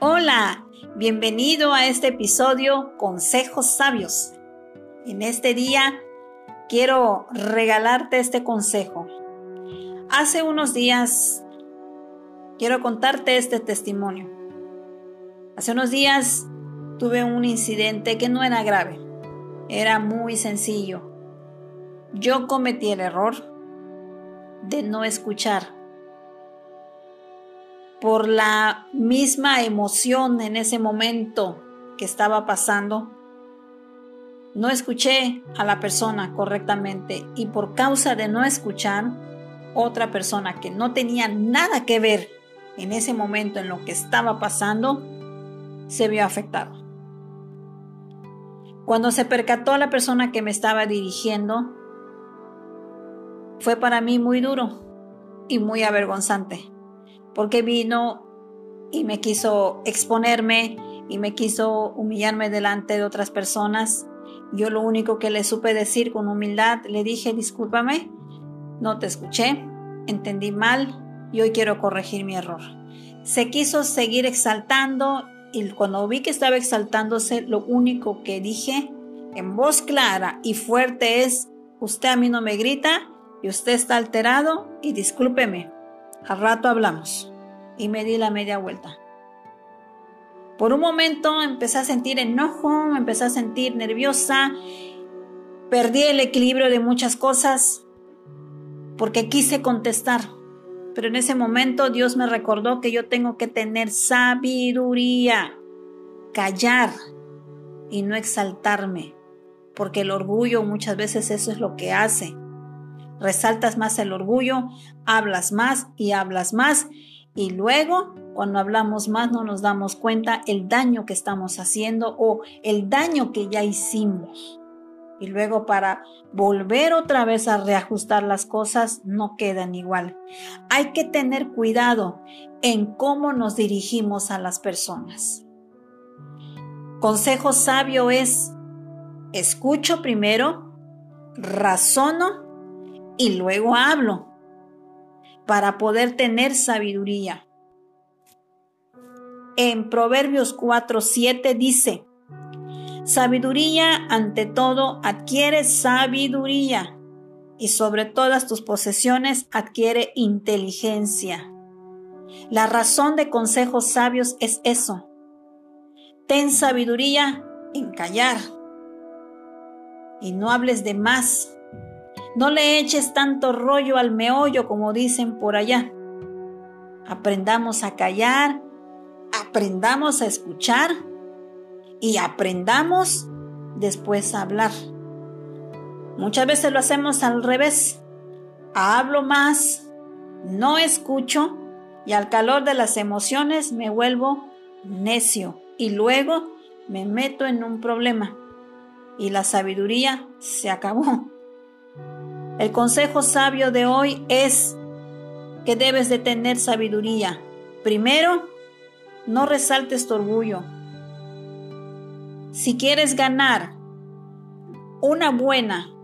Hola, bienvenido a este episodio Consejos Sabios. En este día quiero regalarte este consejo. Hace unos días quiero contarte este testimonio. Hace unos días tuve un incidente que no era grave, era muy sencillo. Yo cometí el error de no escuchar por la misma emoción en ese momento que estaba pasando. No escuché a la persona correctamente y por causa de no escuchar, otra persona que no tenía nada que ver en ese momento en lo que estaba pasando, se vio afectado. Cuando se percató la persona que me estaba dirigiendo, fue para mí muy duro y muy avergonzante porque vino y me quiso exponerme y me quiso humillarme delante de otras personas. Yo lo único que le supe decir con humildad, le dije, discúlpame, no te escuché, entendí mal y hoy quiero corregir mi error. Se quiso seguir exaltando y cuando vi que estaba exaltándose, lo único que dije en voz clara y fuerte es, usted a mí no me grita y usted está alterado y discúlpeme. Al rato hablamos. Y me di la media vuelta. Por un momento empecé a sentir enojo, empecé a sentir nerviosa, perdí el equilibrio de muchas cosas porque quise contestar. Pero en ese momento Dios me recordó que yo tengo que tener sabiduría, callar y no exaltarme, porque el orgullo muchas veces eso es lo que hace resaltas más el orgullo, hablas más y hablas más y luego cuando hablamos más no nos damos cuenta el daño que estamos haciendo o el daño que ya hicimos. Y luego para volver otra vez a reajustar las cosas no quedan igual. Hay que tener cuidado en cómo nos dirigimos a las personas. Consejo sabio es, escucho primero, razono y luego hablo para poder tener sabiduría. En Proverbios 4:7 dice, Sabiduría ante todo adquiere sabiduría y sobre todas tus posesiones adquiere inteligencia. La razón de consejos sabios es eso. Ten sabiduría en callar y no hables de más no le eches tanto rollo al meollo como dicen por allá. Aprendamos a callar, aprendamos a escuchar y aprendamos después a hablar. Muchas veces lo hacemos al revés. Hablo más, no escucho y al calor de las emociones me vuelvo necio y luego me meto en un problema y la sabiduría se acabó. El consejo sabio de hoy es que debes de tener sabiduría. Primero, no resaltes tu orgullo. Si quieres ganar una buena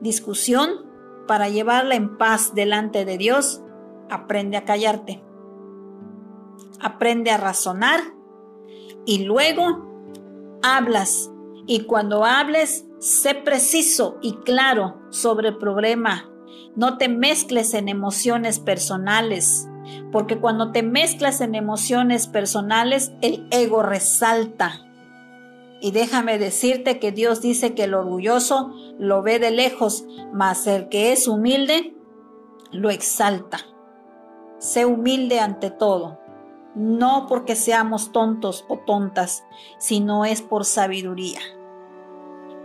discusión para llevarla en paz delante de Dios, aprende a callarte. Aprende a razonar y luego hablas. Y cuando hables, Sé preciso y claro sobre el problema. No te mezcles en emociones personales, porque cuando te mezclas en emociones personales, el ego resalta. Y déjame decirte que Dios dice que el orgulloso lo ve de lejos, mas el que es humilde lo exalta. Sé humilde ante todo, no porque seamos tontos o tontas, sino es por sabiduría.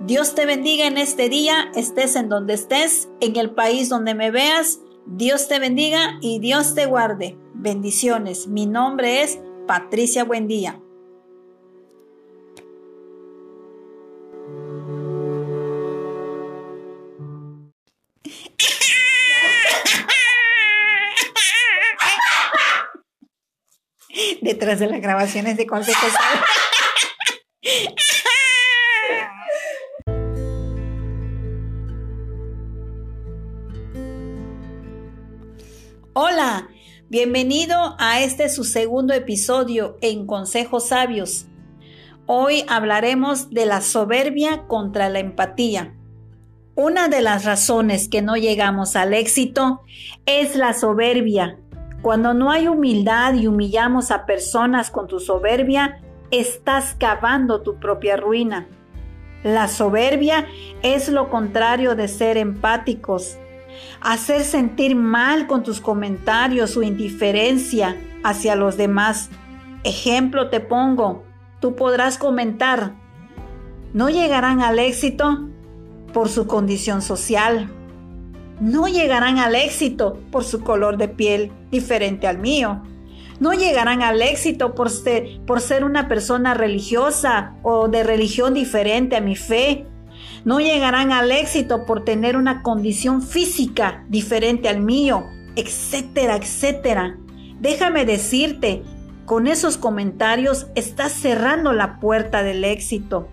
Dios te bendiga en este día, estés en donde estés, en el país donde me veas. Dios te bendiga y Dios te guarde. Bendiciones. Mi nombre es Patricia Buendía. Detrás de las grabaciones de consejos. Hola, Bienvenido a este su segundo episodio en Consejos Sabios. Hoy hablaremos de la soberbia contra la empatía. Una de las razones que no llegamos al éxito es la soberbia. Cuando no hay humildad y humillamos a personas con tu soberbia, estás cavando tu propia ruina. La soberbia es lo contrario de ser empáticos hacer sentir mal con tus comentarios o indiferencia hacia los demás. Ejemplo te pongo, tú podrás comentar, no llegarán al éxito por su condición social, no llegarán al éxito por su color de piel diferente al mío, no llegarán al éxito por ser, por ser una persona religiosa o de religión diferente a mi fe, no llegarán al éxito por tener una condición física diferente al mío, etcétera, etcétera. Déjame decirte, con esos comentarios estás cerrando la puerta del éxito.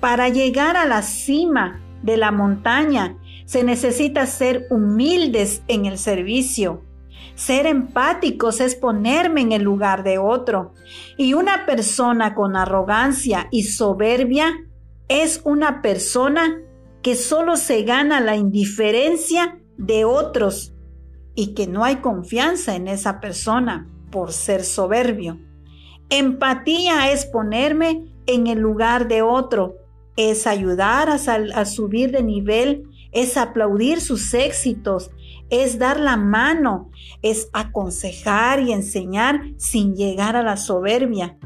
Para llegar a la cima de la montaña se necesita ser humildes en el servicio. Ser empáticos es ponerme en el lugar de otro. Y una persona con arrogancia y soberbia es una persona que solo se gana la indiferencia de otros y que no hay confianza en esa persona por ser soberbio. Empatía es ponerme en el lugar de otro, es ayudar a, subir de nivel, es aplaudir sus éxitos, es dar la mano, es aconsejar y enseñar sin llegar a la soberbia.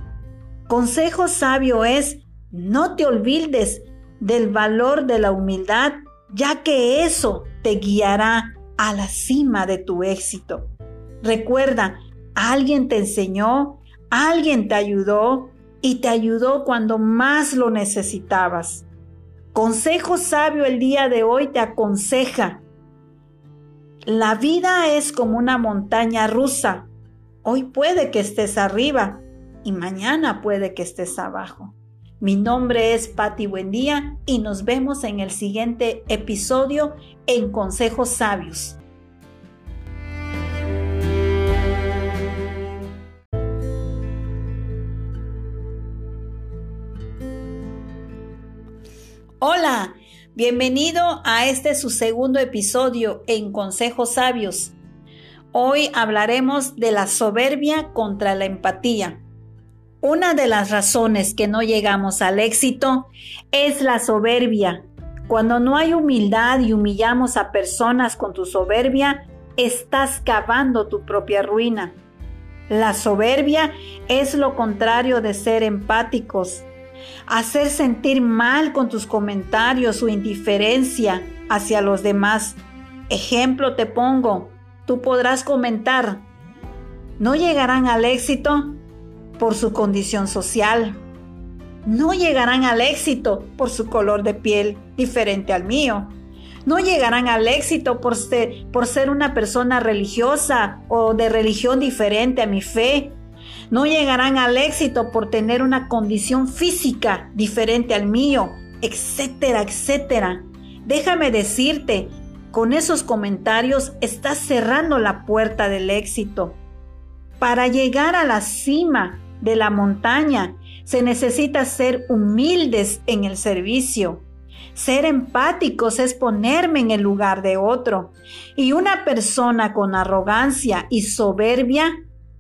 Consejo sabio es no te olvides del valor de la humildad, ya que eso te guiará a la cima de tu éxito. Recuerda, alguien te enseñó, alguien te ayudó y te ayudó cuando más lo necesitabas. Consejo sabio el día de hoy te aconseja. La vida es como una montaña rusa. Hoy puede que estés arriba y mañana puede que estés abajo. Mi nombre es Patti Buendía y nos vemos en el siguiente episodio en Consejos Sabios. Hola, bienvenido a este su segundo episodio en Consejos Sabios. Hoy hablaremos de la soberbia contra la empatía. Una de las razones que no llegamos al éxito es la soberbia. Cuando no hay humildad y humillamos a personas con tu soberbia, estás cavando tu propia ruina. La soberbia es lo contrario de ser empáticos. Hacer sentir mal con tus comentarios o indiferencia hacia los demás. Ejemplo te pongo, tú podrás comentar, no llegarán al éxito por su condición social. No llegarán al éxito por su color de piel diferente al mío. No llegarán al éxito por ser, una persona religiosa o de religión diferente a mi fe. No llegarán al éxito por tener una condición física diferente al mío, etcétera, etcétera. Déjame decirte, con esos comentarios estás cerrando la puerta del éxito. Para llegar a la cima de la montaña. Se necesita ser humildes en el servicio. Ser empáticos es ponerme en el lugar de otro. Y una persona con arrogancia y soberbia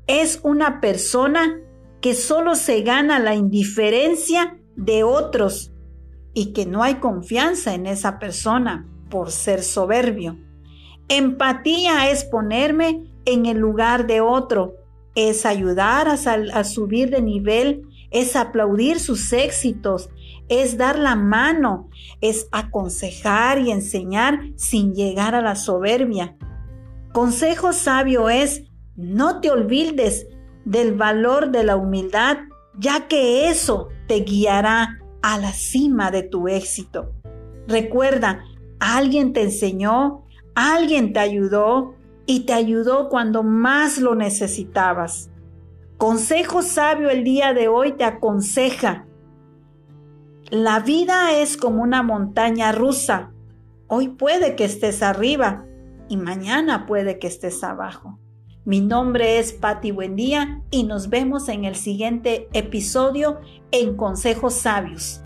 es una persona que solo se gana la indiferencia de otros y que no hay confianza en esa persona por ser soberbio. Empatía es ponerme en el lugar de otro es ayudar a, subir de nivel, es aplaudir sus éxitos, es dar la mano, es aconsejar y enseñar sin llegar a la soberbia. Consejo sabio es, no te olvides del valor de la humildad, ya que eso te guiará a la cima de tu éxito. Recuerda, alguien te enseñó, alguien te ayudó, y te ayudó cuando más lo necesitabas. Consejo sabio el día de hoy te aconseja. La vida es como una montaña rusa. Hoy puede que estés arriba y mañana puede que estés abajo. Mi nombre es Patti Buendía y nos vemos en el siguiente episodio en Consejos Sabios.